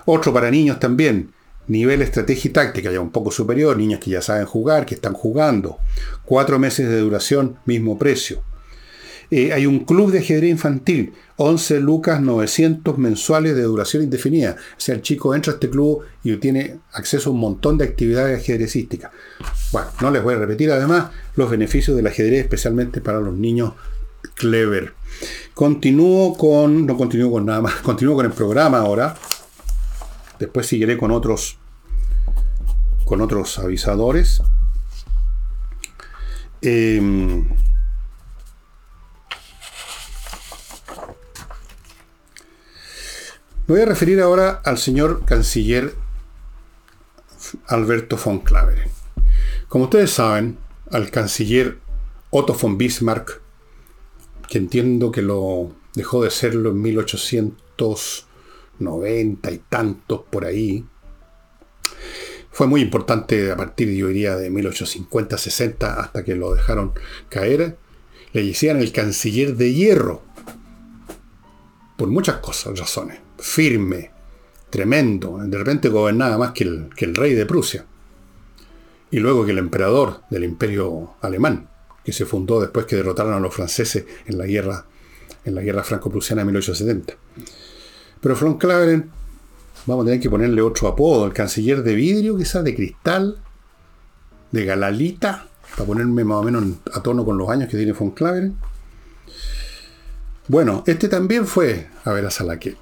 Otro para niños también, Nivel estrategia y táctica ya un poco superior, niños que ya saben jugar, que están jugando. Cuatro meses de duración, mismo precio. Eh, hay un club de ajedrez infantil, 11 lucas 900 mensuales de duración indefinida. O sea, el chico entra a este club y tiene acceso a un montón de actividades ajedrecísticas. Bueno, no les voy a repetir además los beneficios del ajedrez, especialmente para los niños clever. Continúo con, no continúo con nada más, [LAUGHS] continúo con el programa ahora. Después seguiré con otros con otros avisadores. Em, me voy a referir ahora al señor canciller Alberto von Claveren. Como ustedes saben, al canciller Otto von Bismarck, que entiendo que lo dejó de serlo en 1800 90 y tantos por ahí. Fue muy importante a partir, yo diría, de 1850-60 hasta que lo dejaron caer. Le decían el canciller de hierro. Por muchas cosas, razones. Firme, tremendo. De repente gobernaba más que el, que el rey de Prusia. Y luego que el emperador del imperio alemán, que se fundó después que derrotaron a los franceses en la guerra, en la guerra franco-prusiana de 1870. Pero Von Claveren, vamos a tener que ponerle otro apodo, el canciller de vidrio, quizás de cristal, de galalita, para ponerme más o menos a tono con los años que tiene Von Claveren. Bueno, este también fue a ver a Salaquet.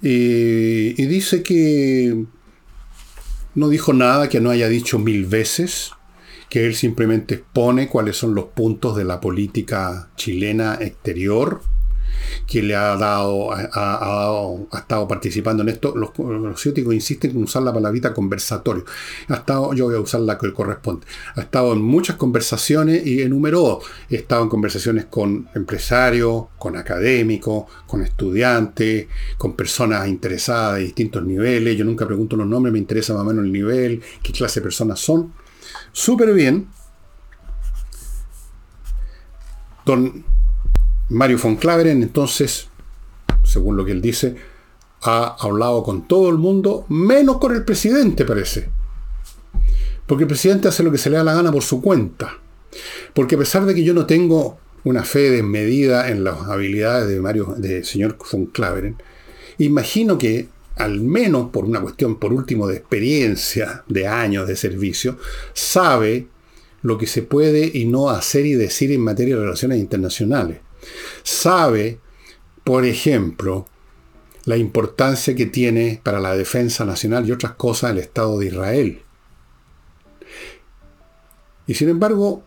Y dice que no dijo nada que no haya dicho mil veces, que él simplemente expone cuáles son los puntos de la política chilena exterior que le ha dado, ha, estado participando en esto. Los, los insisten en usar la palabrita conversatorio. Ha estado, yo voy a usar la que corresponde. Ha estado en muchas conversaciones y enumeró. He estado en conversaciones con empresarios, con académicos, con estudiantes, con personas interesadas de distintos niveles. Yo nunca pregunto los nombres, me interesa más o menos el nivel, qué clase de personas son. Súper bien. Don Mario von Claveren, entonces, según lo que él dice, ha hablado con todo el mundo, menos con el presidente, parece. Porque el presidente hace lo que se le da la gana por su cuenta. Porque a pesar de que yo no tengo una fe desmedida en las habilidades de Mario, señor von Claveren, imagino que al menos por una cuestión, por último, de experiencia, de años de servicio, sabe lo que se puede y no hacer y decir en materia de relaciones internacionales sabe, por ejemplo, la importancia que tiene para la defensa nacional y otras cosas el Estado de Israel. Y sin embargo,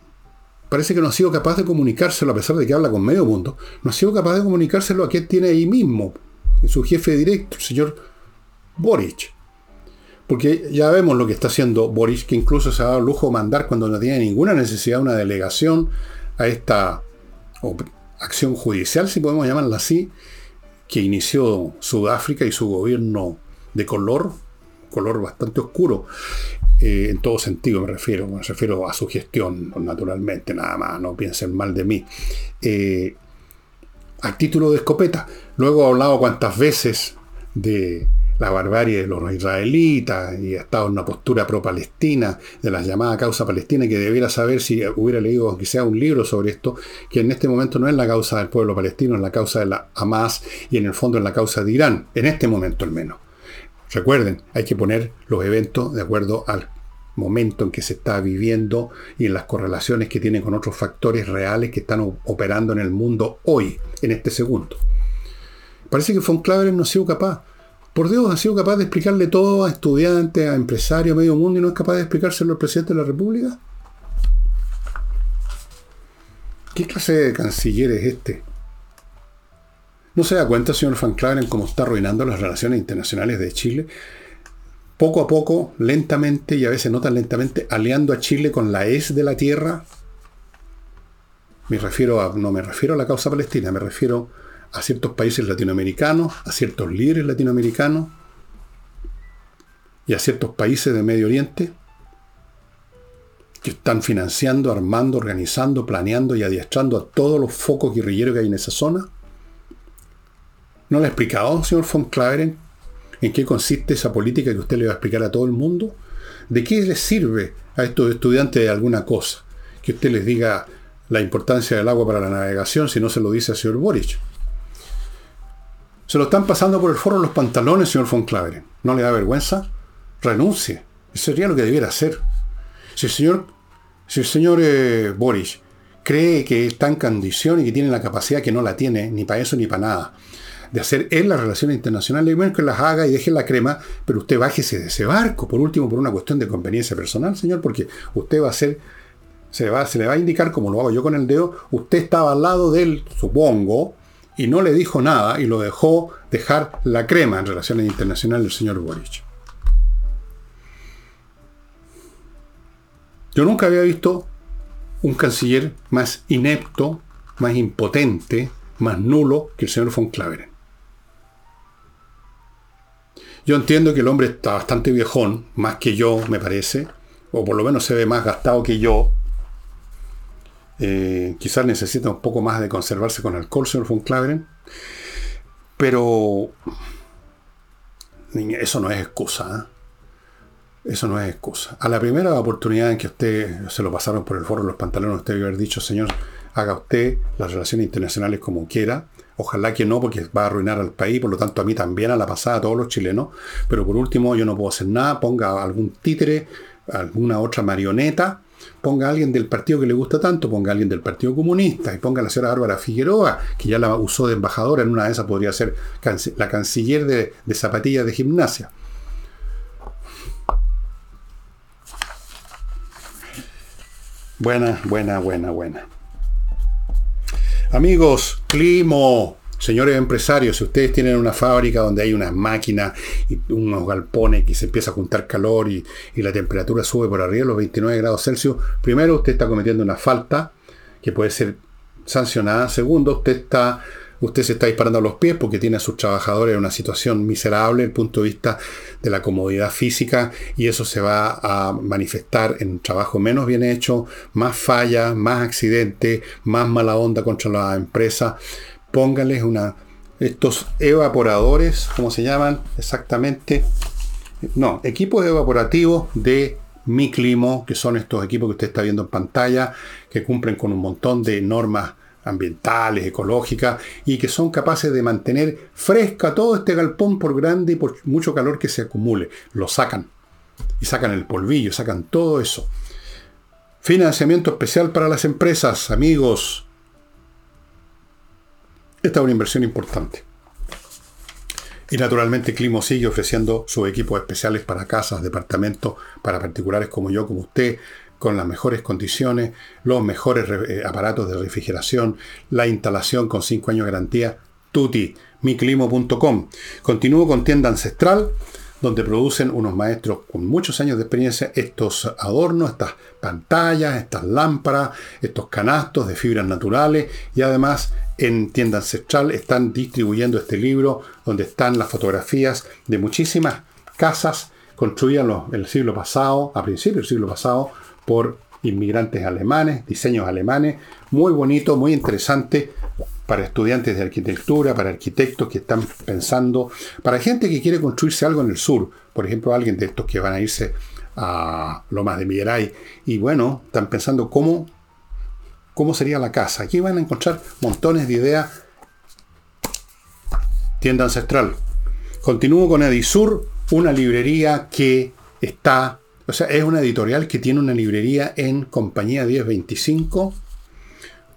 parece que no ha sido capaz de comunicárselo, a pesar de que habla con medio mundo, no ha sido capaz de comunicárselo a quien tiene ahí mismo, su jefe directo, el señor Boric. Porque ya vemos lo que está haciendo Boric, que incluso se ha dado lujo de mandar cuando no tiene ninguna necesidad una delegación a esta acción judicial, si podemos llamarla así, que inició Sudáfrica y su gobierno de color, color bastante oscuro, eh, en todo sentido me refiero, me refiero a su gestión, naturalmente, nada más, no piensen mal de mí. Eh, a título de escopeta, luego he hablado cuantas veces de la barbarie de los israelitas y ha estado en una postura pro-palestina, de la llamada causa palestina, que debiera saber si hubiera leído aunque sea un libro sobre esto, que en este momento no es la causa del pueblo palestino, es la causa de la Hamas y en el fondo es la causa de Irán, en este momento al menos. Recuerden, hay que poner los eventos de acuerdo al momento en que se está viviendo y en las correlaciones que tienen con otros factores reales que están operando en el mundo hoy, en este segundo. Parece que Von no ha sido capaz por Dios, ha sido capaz de explicarle todo a estudiantes, a empresarios, a medio mundo y no es capaz de explicárselo al presidente de la República. ¿Qué clase de canciller es este? ¿No se da cuenta, señor Van Claveren, cómo está arruinando las relaciones internacionales de Chile? Poco a poco, lentamente y a veces no tan lentamente, aliando a Chile con la ES de la tierra. Me refiero a, no me refiero a la causa palestina, me refiero a ciertos países latinoamericanos, a ciertos líderes latinoamericanos y a ciertos países de Medio Oriente que están financiando, armando, organizando, planeando y adiestrando a todos los focos guerrilleros que hay en esa zona? ¿No le ha explicado, señor von Claveren, en qué consiste esa política que usted le va a explicar a todo el mundo? ¿De qué les sirve a estos estudiantes de alguna cosa? Que usted les diga la importancia del agua para la navegación si no se lo dice al señor Boric. Se lo están pasando por el foro los pantalones, señor von Claveren. ¿No le da vergüenza? Renuncie. Eso sería lo que debiera hacer. Si el señor, si señor eh, Boris cree que está en condición y que tiene la capacidad que no la tiene, ni para eso ni para nada, de hacer él las relaciones internacionales, menos que las haga y deje la crema, pero usted bájese de ese barco, por último, por una cuestión de conveniencia personal, señor, porque usted va a ser, se, va, se le va a indicar, como lo hago yo con el dedo, usted estaba al lado de él, supongo, y no le dijo nada y lo dejó dejar la crema en relaciones internacionales del señor Boric. Yo nunca había visto un canciller más inepto, más impotente, más nulo que el señor von Claveren. Yo entiendo que el hombre está bastante viejón, más que yo, me parece, o por lo menos se ve más gastado que yo, eh, quizás necesita un poco más de conservarse con alcohol, señor von Claveren. Pero eso no es excusa. ¿eh? Eso no es excusa. A la primera oportunidad en que usted se lo pasaron por el foro los pantalones, usted debe haber dicho, señor, haga usted las relaciones internacionales como quiera. Ojalá que no, porque va a arruinar al país, por lo tanto a mí también, a la pasada, a todos los chilenos. Pero por último, yo no puedo hacer nada, ponga algún títere, alguna otra marioneta Ponga a alguien del partido que le gusta tanto, ponga a alguien del Partido Comunista y ponga a la señora Bárbara Figueroa, que ya la usó de embajadora, en una de esas podría ser la canciller de, de zapatillas de gimnasia. Buena, buena, buena, buena. Amigos, Climo, señores empresarios, si ustedes tienen una fábrica donde hay unas máquinas y unos galpones que se empieza a juntar calor y, la temperatura sube por arriba de los 29 grados Celsius, primero usted está cometiendo una falta que puede ser sancionada. Segundo, usted está usted se está disparando a los pies porque tiene a sus trabajadores en una situación miserable desde el punto de vista de la comodidad física y eso se va a manifestar en un trabajo menos bien hecho, más fallas, más accidentes, más mala onda contra la empresa. Póngales una, estos evaporadores, ¿cómo se llaman exactamente? No, equipos evaporativos de mi climo, que son estos equipos que usted está viendo en pantalla, que cumplen con un montón de normas ambientales, ecológicas, y que son capaces de mantener fresca todo este galpón por grande y por mucho calor que se acumule. Lo sacan. Y sacan el polvillo, sacan todo eso. Financiamiento especial para las empresas, amigos. Esta es una inversión importante. Y naturalmente Climo sigue ofreciendo sus equipos especiales para casas, departamentos, para particulares como yo, como usted, con las mejores condiciones, los mejores eh, aparatos de refrigeración, la instalación con 5 años de garantía, tuti, miclimo.com. Continúo con tienda ancestral, donde producen unos maestros con muchos años de experiencia estos adornos, estas pantallas, estas lámparas, estos canastos de fibras naturales. Y además en tienda ancestral están distribuyendo este libro donde están las fotografías de muchísimas casas construidas en el siglo pasado, a principios del siglo pasado, por inmigrantes alemanes, diseños alemanes, muy bonito, muy interesante para estudiantes de arquitectura, para arquitectos que están pensando, para gente que quiere construirse algo en el sur, por ejemplo, alguien de estos que van a irse a Lomas de Miguelay, y bueno, están pensando cómo, cómo sería la casa. Aquí van a encontrar montones de ideas. Tienda ancestral. Continúo con Edisur, una librería que está o sea, es una editorial que tiene una librería en Compañía 1025,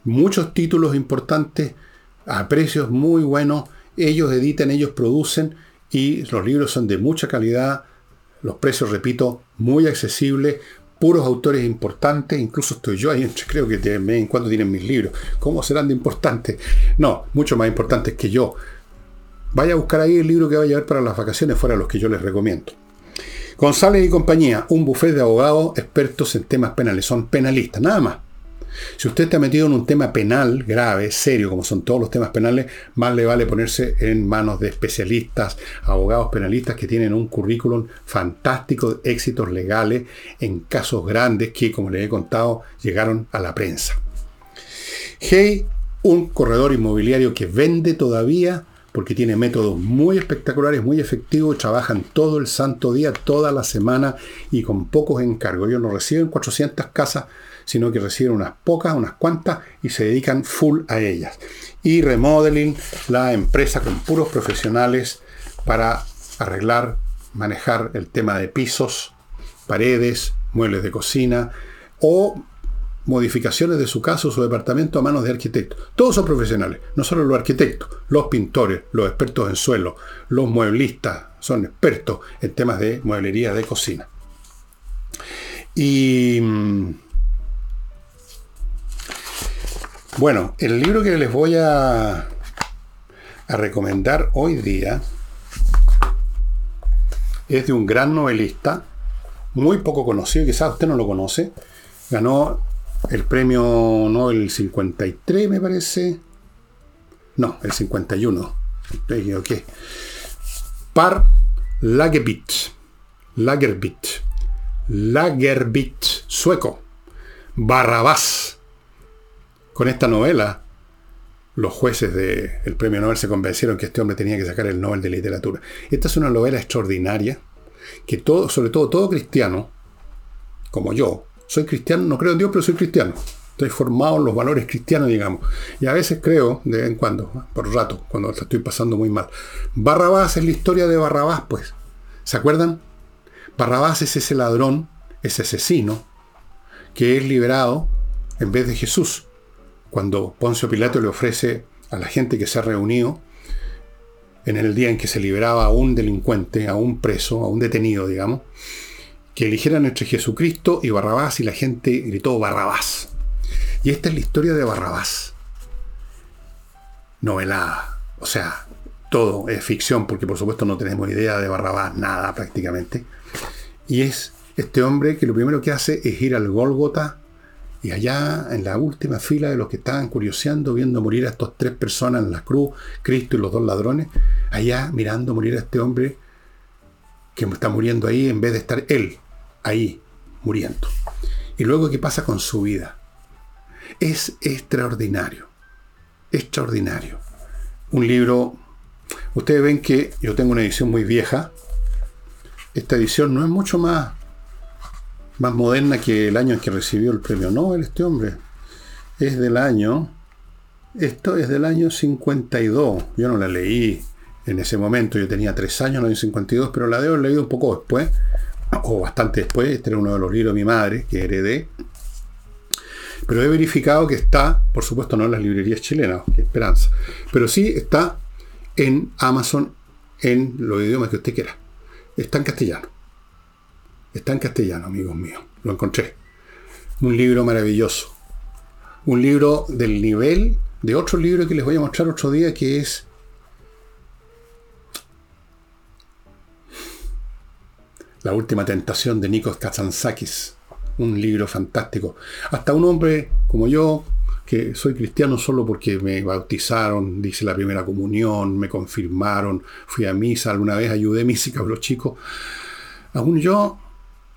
muchos títulos importantes, a precios muy buenos, ellos editan, ellos producen y los libros son de mucha calidad, los precios, repito, muy accesibles, puros autores importantes, incluso estoy yo ahí, [LAUGHS] creo que de vez en cuando tienen mis libros. ¿Cómo serán de importantes? No, mucho más importantes que yo. Vaya a buscar ahí el libro que va a llevar para las vacaciones, fuera los que yo les recomiendo. González y compañía, un bufete de abogados expertos en temas penales, son penalistas, nada más. Si usted está metido en un tema penal grave, serio, como son todos los temas penales, más le vale ponerse en manos de especialistas, abogados penalistas que tienen un currículum fantástico de éxitos legales en casos grandes que, como les he contado, llegaron a la prensa. Hey, un corredor inmobiliario que vende todavía porque tiene métodos muy espectaculares, muy efectivos, trabajan todo el santo día, toda la semana y con pocos encargos. Ellos no reciben 400 casas, sino que reciben unas pocas, unas cuantas y se dedican full a ellas. Y Remodeling, la empresa con puros profesionales para arreglar, manejar el tema de pisos, paredes, muebles de cocina o modificaciones de su casa o su departamento a manos de arquitectos. Todos son profesionales, no solo los arquitectos, los pintores, los expertos en suelo, los mueblistas, son expertos en temas de mueblería de cocina. Y bueno, el libro que les voy a, a recomendar hoy día es de un gran novelista, muy poco conocido, quizás usted no lo conoce, ganó el premio Nobel 53, me parece. No, el 51. ¿Qué? Par Lagerbit. Lagerbit. Lagerbit, sueco. Barrabás. Con esta novela, los jueces del premio Nobel se convencieron que este hombre tenía que sacar el Nobel de literatura. Esta es una novela extraordinaria que todo, sobre todo todo cristiano, como yo, soy cristiano, no creo en Dios, pero soy cristiano. Estoy formado en los valores cristianos, digamos. Y a veces creo, de vez en cuando, por rato, cuando estoy pasando muy mal. Barrabás es la historia de Barrabás, pues. ¿Se acuerdan? Barrabás es ese ladrón, ese asesino, que es liberado en vez de Jesús. Cuando Poncio Pilato le ofrece a la gente que se ha reunido en el día en que se liberaba a un delincuente, a un preso, a un detenido, digamos, que eligieran entre Jesucristo y Barrabás y la gente gritó Barrabás. Y esta es la historia de Barrabás. Novelada. O sea, todo es ficción porque por supuesto no tenemos idea de Barrabás, nada prácticamente. Y es este hombre que lo primero que hace es ir al Gólgota y allá en la última fila de los que estaban curioseando, viendo morir a estas tres personas en la cruz, Cristo y los dos ladrones, allá mirando morir a este hombre que está muriendo ahí en vez de estar él ahí muriendo. Y luego qué pasa con su vida. Es extraordinario. Extraordinario. Un libro, ustedes ven que yo tengo una edición muy vieja. Esta edición no es mucho más más moderna que el año en que recibió el premio Nobel este hombre. Es del año, esto es del año 52. Yo no la leí en ese momento, yo tenía tres años en el año 52, pero la debo haber leído un poco después, o bastante después. Este era uno de los libros de mi madre, que heredé. Pero he verificado que está, por supuesto no en las librerías chilenas, qué esperanza, pero sí está en Amazon en los idiomas que usted quiera. Está en castellano. Está en castellano, amigos míos. Lo encontré. Un libro maravilloso. Un libro del nivel de otro libro que les voy a mostrar otro día que es La última tentación de Nikos Kazantzakis. Un libro fantástico. Hasta un hombre como yo, que soy cristiano solo porque me bautizaron, dice la primera comunión, me confirmaron, fui a misa, alguna vez ayudé a mis [LAUGHS] cabros chicos. Aún yo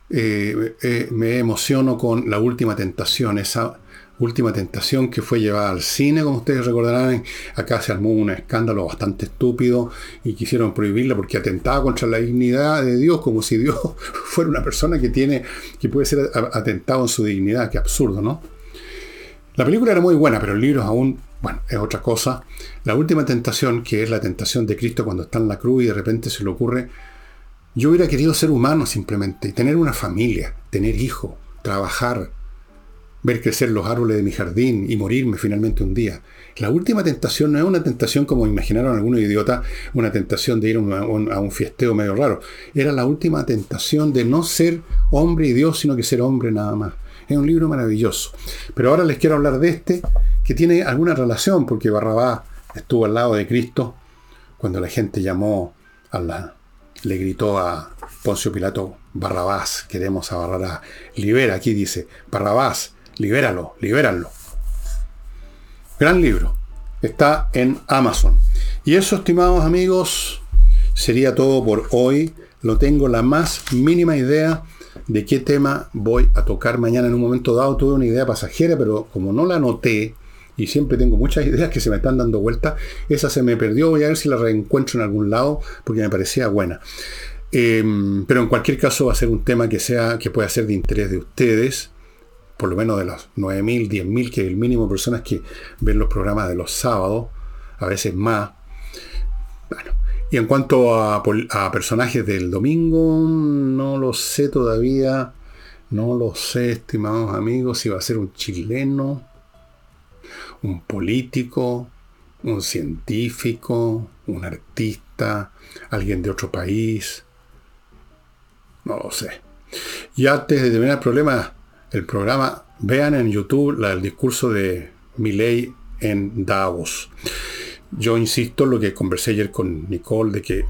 eh, eh, me emociono con La Última Tentación, esa última tentación que fue llevada al cine, como ustedes recordarán. Acá se armó un escándalo bastante estúpido y quisieron prohibirla porque atentaba contra la dignidad de Dios, como si Dios [LAUGHS] fuera una persona que tiene, que puede ser atentado en su dignidad. Qué absurdo, ¿no? La película era muy buena, pero el libro aún, bueno, es otra cosa. La última tentación, que es la tentación de Cristo cuando está en la cruz y de repente se le ocurre yo hubiera querido ser humano simplemente, tener una familia, tener hijos, trabajar, ver crecer los árboles de mi jardín y morirme finalmente un día. La última tentación no es una tentación como imaginaron algunos idiotas, una tentación de ir a un, fiesteo medio raro. Era la última tentación de no ser hombre y Dios, sino que ser hombre nada más. Es un libro maravilloso. Pero ahora les quiero hablar de este, que tiene alguna relación, porque Barrabás estuvo al lado de Cristo cuando la gente llamó a la, le gritó a Poncio Pilato, Barrabás, queremos a Barrabás, libera, aquí dice, Barrabás, libéralo, libéralo. Gran libro, está en Amazon. Y eso, estimados amigos, sería todo por hoy. No tengo la más mínima idea de qué tema voy a tocar mañana en un momento dado. Tuve una idea pasajera, pero como no la anoté, y siempre tengo muchas ideas que se me están dando vuelta. Esa se me perdió, voy a ver si la reencuentro en algún lado porque me parecía buena. Em, pero en cualquier caso va a ser un tema que, sea, que pueda ser de interés de ustedes, por lo menos de las 9.000, 10.000, que es el mínimo de personas que ven los programas de los sábados, a veces más. Bueno, y en cuanto a, a personajes del domingo, no lo sé todavía, no lo sé, estimados amigos, si va a ser un chileno un político, un científico, un artista, alguien de otro país. No lo sé. Y antes de terminar el problema, el programa, vean en YouTube el discurso de Milley en Davos. Yo insisto en lo que conversé ayer con Nicole de que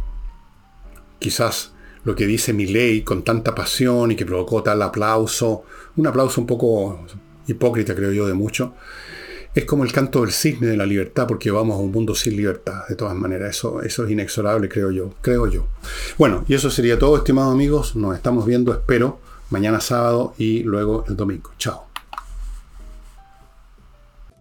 quizás lo que dice Milley con tanta pasión y que provocó tal aplauso, un aplauso un poco hipócrita creo yo de mucho, es como el canto del cisne de la libertad, porque vamos a un mundo sin libertad, de todas maneras. Eso, eso es inexorable, creo yo. Creo yo. Bueno, y eso sería todo, estimados amigos. Nos estamos viendo, espero, mañana sábado y luego el domingo. Chao.